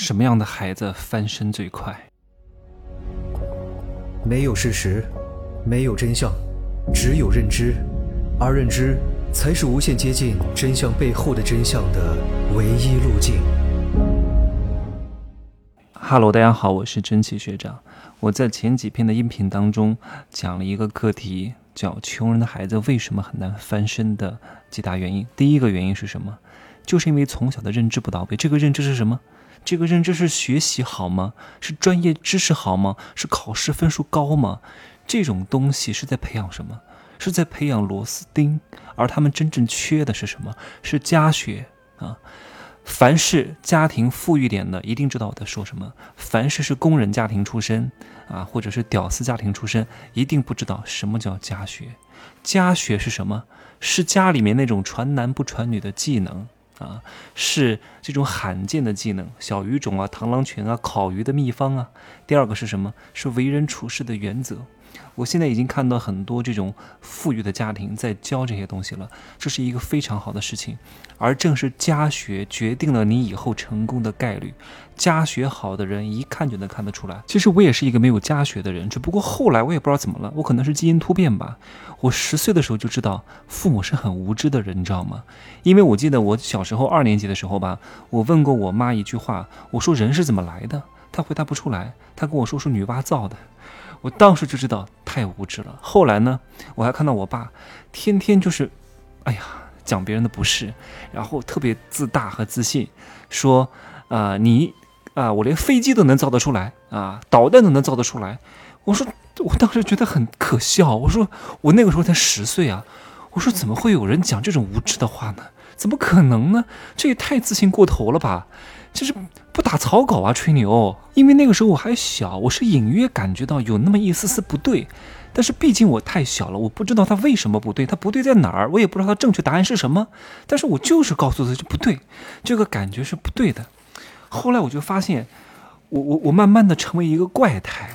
什么样的孩子翻身最快？没有事实，没有真相，只有认知，而认知才是无限接近真相背后的真相的唯一路径。Hello，大家好，我是真奇学长。我在前几篇的音频当中讲了一个课题，叫“穷人的孩子为什么很难翻身”的几大原因。第一个原因是什么？就是因为从小的认知不到位。这个认知是什么？这个认知是学习好吗？是专业知识好吗？是考试分数高吗？这种东西是在培养什么？是在培养螺丝钉，而他们真正缺的是什么？是家学啊！凡是家庭富裕点的，一定知道我在说什么；凡是是工人家庭出身啊，或者是屌丝家庭出身，一定不知道什么叫家学。家学是什么？是家里面那种传男不传女的技能。啊，是这种罕见的技能，小语种啊，螳螂拳啊，烤鱼的秘方啊。第二个是什么？是为人处事的原则。我现在已经看到很多这种富裕的家庭在教这些东西了，这是一个非常好的事情。而正是家学决定了你以后成功的概率。家学好的人一看就能看得出来。其实我也是一个没有家学的人，只不过后来我也不知道怎么了，我可能是基因突变吧。我十岁的时候就知道父母是很无知的人，你知道吗？因为我记得我小时候二年级的时候吧，我问过我妈一句话，我说人是怎么来的？她回答不出来，她跟我说是女娲造的。我当时就知道太无知了。后来呢，我还看到我爸天天就是，哎呀，讲别人的不是，然后特别自大和自信，说啊你啊我连飞机都能造得出来啊，导弹都能造得出来。我说我当时觉得很可笑。我说我那个时候才十岁啊，我说怎么会有人讲这种无知的话呢？怎么可能呢？这也太自信过头了吧！就是不打草稿啊，吹牛。因为那个时候我还小，我是隐约感觉到有那么一丝丝不对。但是毕竟我太小了，我不知道他为什么不对，他不对在哪儿，我也不知道他正确答案是什么。但是我就是告诉他就不对，这个感觉是不对的。后来我就发现，我我我慢慢的成为一个怪胎，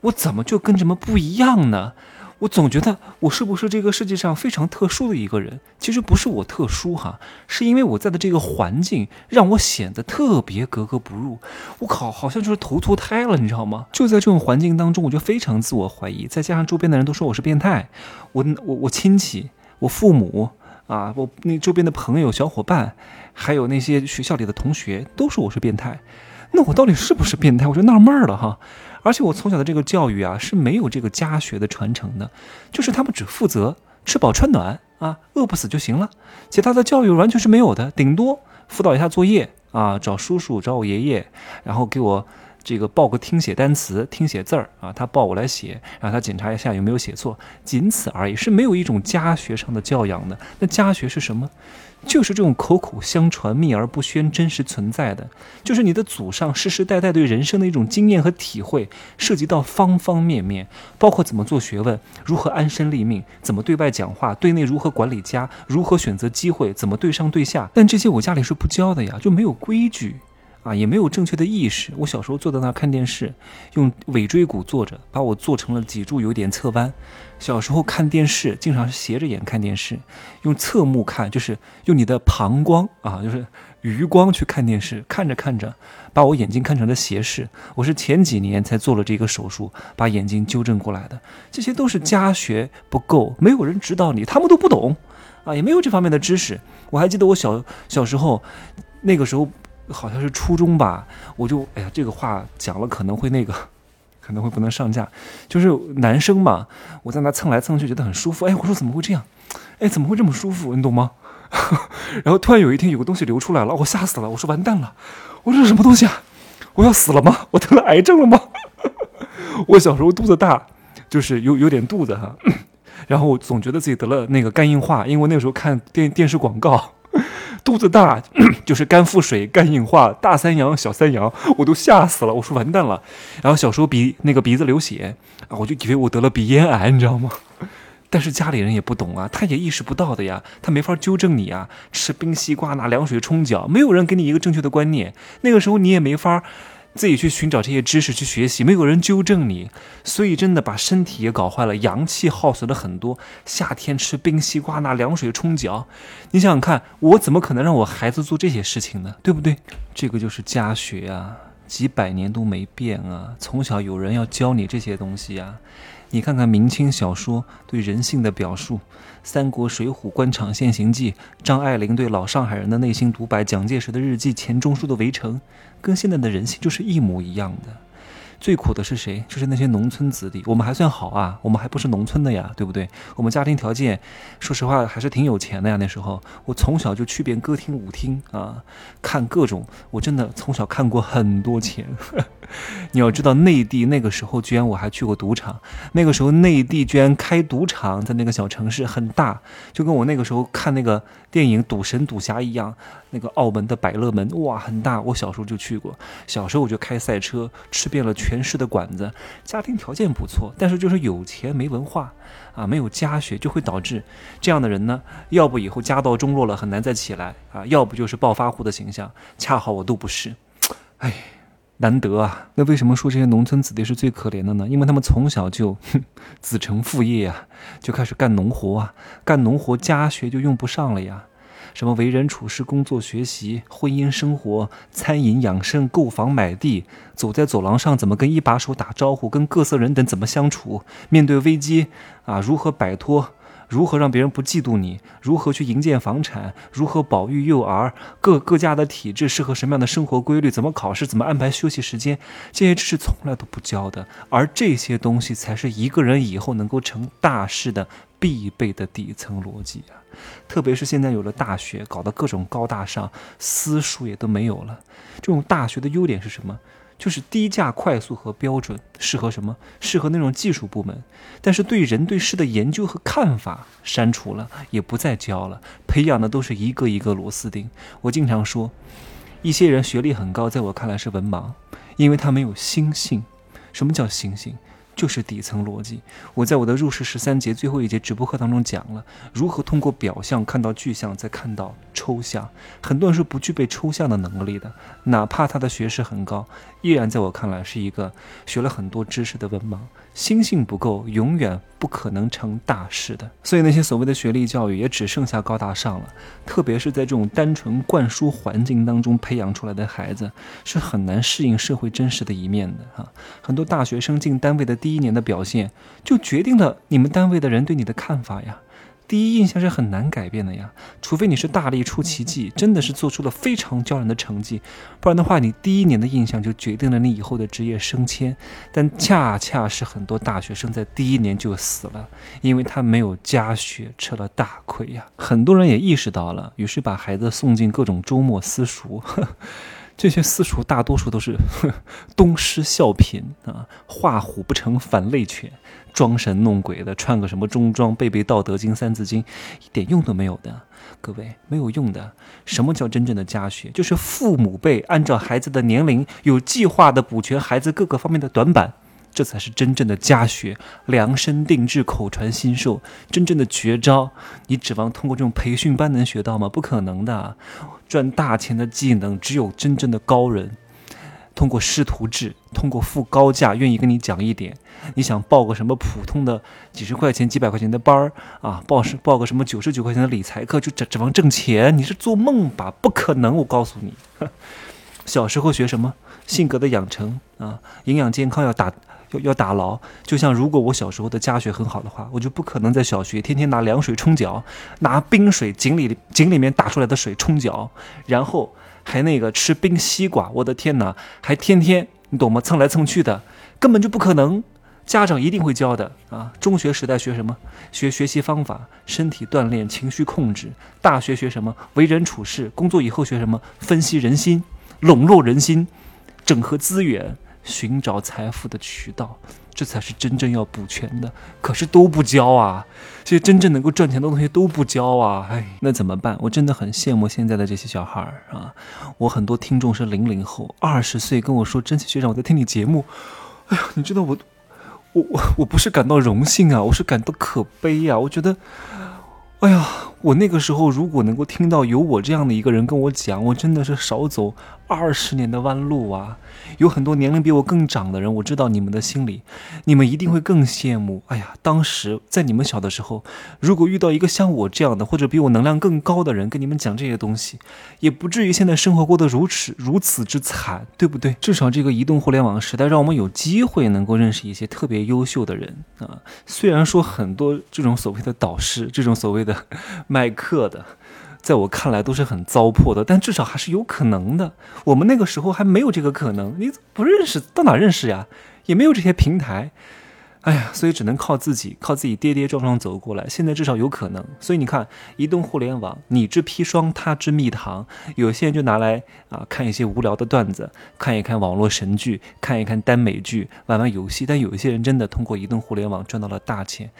我怎么就跟这么不一样呢？我总觉得我是不是这个世界上非常特殊的一个人？其实不是我特殊哈，是因为我在的这个环境让我显得特别格格不入。我靠，好像就是投错胎了，你知道吗？就在这种环境当中，我就非常自我怀疑。再加上周边的人都说我是变态，我我我亲戚、我父母啊，我那周边的朋友、小伙伴，还有那些学校里的同学都说我是变态。那我到底是不是变态？我就纳闷了哈。而且我从小的这个教育啊是没有这个家学的传承的，就是他们只负责吃饱穿暖啊，饿不死就行了，其他的教育完全是没有的，顶多辅导一下作业啊，找叔叔找我爷爷，然后给我这个报个听写单词、听写字儿啊，他报我来写，让他检查一下有没有写错，仅此而已，是没有一种家学上的教养的。那家学是什么？就是这种口口相传、秘而不宣、真实存在的，就是你的祖上世世代代对人生的一种经验和体会，涉及到方方面面，包括怎么做学问、如何安身立命、怎么对外讲话、对内如何管理家、如何选择机会、怎么对上对下。但这些我家里是不教的呀，就没有规矩。啊，也没有正确的意识。我小时候坐在那看电视，用尾椎骨坐着，把我坐成了脊柱有点侧弯。小时候看电视，经常是斜着眼看电视，用侧目看，就是用你的膀胱啊，就是余光去看电视。看着看着，把我眼睛看成了斜视。我是前几年才做了这个手术，把眼睛纠正过来的。这些都是家学不够，没有人指导你，他们都不懂啊，也没有这方面的知识。我还记得我小小时候，那个时候。好像是初中吧，我就哎呀，这个话讲了可能会那个，可能会不能上架。就是男生嘛，我在那蹭来蹭去，觉得很舒服。哎，我说怎么会这样？哎，怎么会这么舒服？你懂吗？然后突然有一天有个东西流出来了，我吓死了。我说完蛋了，我说什么东西啊？我要死了吗？我得了癌症了吗？我小时候肚子大，就是有有点肚子哈，然后我总觉得自己得了那个肝硬化，因为那时候看电电视广告。肚子大就是肝腹水、肝硬化、大三阳、小三阳，我都吓死了。我说完蛋了。然后小时候鼻那个鼻子流血啊，我就以为我得了鼻咽癌，你知道吗？但是家里人也不懂啊，他也意识不到的呀，他没法纠正你啊。吃冰西瓜拿凉水冲脚，没有人给你一个正确的观念。那个时候你也没法。自己去寻找这些知识去学习，没有人纠正你，所以真的把身体也搞坏了，阳气耗损了很多。夏天吃冰西瓜，拿凉水冲脚，你想想看，我怎么可能让我孩子做这些事情呢？对不对？这个就是家学啊。几百年都没变啊！从小有人要教你这些东西啊。你看看明清小说对人性的表述，《三国》《水浒》《官场现形记》，张爱玲对老上海人的内心独白，蒋介石的日记，钱钟书的《围城》，跟现在的人性就是一模一样的。最苦的是谁？就是那些农村子弟。我们还算好啊，我们还不是农村的呀，对不对？我们家庭条件，说实话还是挺有钱的呀。那时候我从小就去遍歌厅舞厅啊，看各种。我真的从小看过很多钱。你要知道，内地那个时候居然我还去过赌场。那个时候内地居然开赌场，在那个小城市很大，就跟我那个时候看那个电影《赌神》《赌侠》一样。那个澳门的百乐门，哇，很大。我小时候就去过。小时候我就开赛车，吃遍了全全市的馆子。家庭条件不错，但是就是有钱没文化啊，没有家学，就会导致这样的人呢，要不以后家道中落了，很难再起来啊，要不就是暴发户的形象。恰好我都不是，哎，难得啊。那为什么说这些农村子弟是最可怜的呢？因为他们从小就哼 子承父业呀，就开始干农活啊，干农活家学就用不上了呀。什么为人处事、工作学习、婚姻生活、餐饮养生、购房买地，走在走廊上怎么跟一把手打招呼，跟各色人等怎么相处，面对危机啊如何摆脱，如何让别人不嫉妒你，如何去营建房产，如何保育幼儿，各各家的体制适合什么样的生活规律，怎么考试，怎么安排休息时间，这些知识从来都不教的，而这些东西才是一个人以后能够成大事的必备的底层逻辑啊。特别是现在有了大学，搞得各种高大上，私塾也都没有了。这种大学的优点是什么？就是低价、快速和标准，适合什么？适合那种技术部门。但是对人对事的研究和看法删除了，也不再教了，培养的都是一个一个螺丝钉。我经常说，一些人学历很高，在我看来是文盲，因为他没有心性。什么叫心性？就是底层逻辑。我在我的入世十三节最后一节直播课当中讲了如何通过表象看到具象，再看到抽象。很多人是不具备抽象的能力的，哪怕他的学识很高，依然在我看来是一个学了很多知识的文盲。心性不够，永远不可能成大事的。所以那些所谓的学历教育也只剩下高大上了。特别是在这种单纯灌输环境当中培养出来的孩子，是很难适应社会真实的一面的哈。很多大学生进单位的第一年的表现，就决定了你们单位的人对你的看法呀。第一印象是很难改变的呀，除非你是大力出奇迹，真的是做出了非常骄人的成绩，不然的话，你第一年的印象就决定了你以后的职业升迁。但恰恰是很多大学生在第一年就死了，因为他没有加学，吃了大亏呀。很多人也意识到了，于是把孩子送进各种周末私塾。这些私塾大多数都是 东施效颦啊，画虎不成反类犬，装神弄鬼的，穿个什么中装，背背《道德经》《三字经》，一点用都没有的。各位，没有用的。什么叫真正的家学？就是父母辈按照孩子的年龄，有计划的补全孩子各个方面的短板。这才是真正的家学，量身定制、口传心授，真正的绝招。你指望通过这种培训班能学到吗？不可能的。赚大钱的技能，只有真正的高人，通过师徒制，通过付高价，愿意跟你讲一点。你想报个什么普通的几十块钱、几百块钱的班儿啊？报是报个什么九十九块钱的理财课，就指指望挣钱？你是做梦吧？不可能！我告诉你，小时候学什么性格的养成啊，营养健康要打。要要打牢，就像如果我小时候的家学很好的话，我就不可能在小学天天拿凉水冲脚，拿冰水井里井里面打出来的水冲脚，然后还那个吃冰西瓜，我的天哪，还天天你懂吗？蹭来蹭去的，根本就不可能。家长一定会教的啊！中学时代学什么？学学习方法、身体锻炼、情绪控制。大学学什么？为人处事。工作以后学什么？分析人心，笼络人心，整合资源。寻找财富的渠道，这才是真正要补全的。可是都不教啊，这些真正能够赚钱的东西都不教啊！哎，那怎么办？我真的很羡慕现在的这些小孩啊！我很多听众是零零后，二十岁跟我说：“真奇学长，我在听你节目。”哎呀，你知道我，我我我不是感到荣幸啊，我是感到可悲呀！我觉得，哎呀，我那个时候如果能够听到有我这样的一个人跟我讲，我真的是少走二十年的弯路啊！有很多年龄比我更长的人，我知道你们的心里，你们一定会更羡慕。哎呀，当时在你们小的时候，如果遇到一个像我这样的，或者比我能量更高的人跟你们讲这些东西，也不至于现在生活过得如此如此之惨，对不对？至少这个移动互联网时代，让我们有机会能够认识一些特别优秀的人啊。虽然说很多这种所谓的导师，这种所谓的卖课的。在我看来都是很糟粕的，但至少还是有可能的。我们那个时候还没有这个可能，你不认识到哪认识呀？也没有这些平台，哎呀，所以只能靠自己，靠自己跌跌撞撞走过来。现在至少有可能，所以你看，移动互联网，你之砒霜，他之蜜糖，有些人就拿来啊看一些无聊的段子，看一看网络神剧，看一看耽美剧，玩玩游戏。但有一些人真的通过移动互联网赚到了大钱。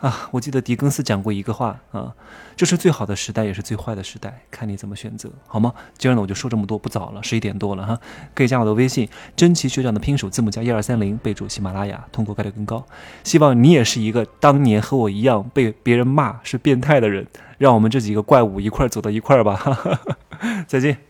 啊，我记得狄更斯讲过一个话啊，这是最好的时代，也是最坏的时代，看你怎么选择，好吗？今儿呢，我就说这么多，不早了，十一点多了哈，可以加我的微信，真奇学长的拼手字母加一二三零，备注喜马拉雅，通过概率更高。希望你也是一个当年和我一样被别人骂是变态的人，让我们这几个怪物一块儿走到一块儿吧，再见。